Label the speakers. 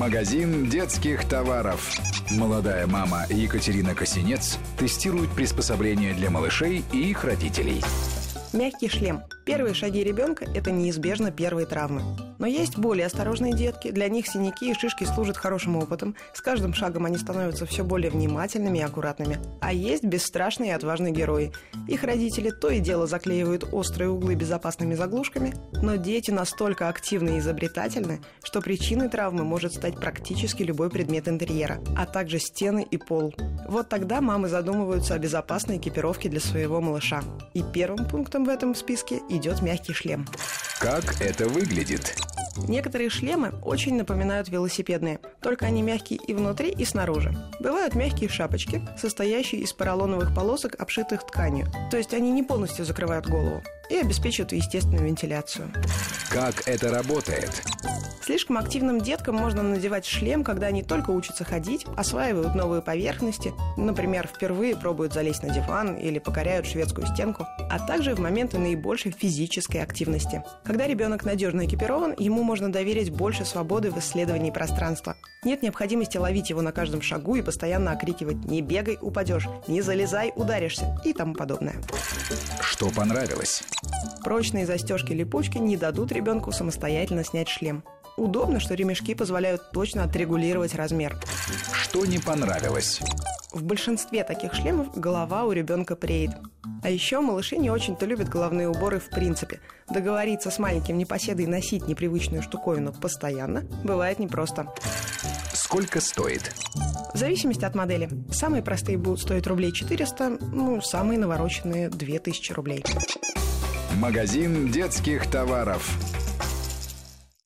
Speaker 1: Магазин детских товаров. Молодая мама Екатерина Косинец тестирует приспособления для малышей и их родителей.
Speaker 2: Мягкий шлем. Первые шаги ребенка – это неизбежно первые травмы. Но есть более осторожные детки. Для них синяки и шишки служат хорошим опытом. С каждым шагом они становятся все более внимательными и аккуратными. А есть бесстрашные и отважные герои. Их родители то и дело заклеивают острые углы безопасными заглушками, но дети настолько активны и изобретательны, что причиной травмы может стать практически любой предмет интерьера, а также стены и пол. Вот тогда мамы задумываются о безопасной экипировке для своего малыша. И первым пунктом в этом списке идет мягкий шлем.
Speaker 1: Как это выглядит?
Speaker 2: Некоторые шлемы очень напоминают велосипедные, только они мягкие и внутри, и снаружи. Бывают мягкие шапочки, состоящие из поролоновых полосок, обшитых тканью. То есть они не полностью закрывают голову и обеспечивают естественную вентиляцию.
Speaker 1: Как это работает?
Speaker 2: Слишком активным деткам можно надевать шлем, когда они только учатся ходить, осваивают новые поверхности, например, впервые пробуют залезть на диван или покоряют шведскую стенку, а также в моменты наибольшей физической активности. Когда ребенок надежно экипирован, ему можно доверить больше свободы в исследовании пространства. Нет необходимости ловить его на каждом шагу и постоянно окрикивать «не бегай, упадешь», «не залезай, ударишься» и тому подобное.
Speaker 1: Что понравилось?
Speaker 2: Прочные застежки-липучки не дадут ребенку самостоятельно снять шлем. Удобно, что ремешки позволяют точно отрегулировать размер.
Speaker 1: Что не понравилось?
Speaker 2: В большинстве таких шлемов голова у ребенка преет. А еще малыши не очень-то любят головные уборы в принципе. Договориться с маленьким непоседой носить непривычную штуковину постоянно бывает непросто.
Speaker 1: Сколько стоит?
Speaker 2: В зависимости от модели. Самые простые будут стоить рублей 400, ну, самые навороченные 2000 рублей.
Speaker 1: Магазин детских товаров.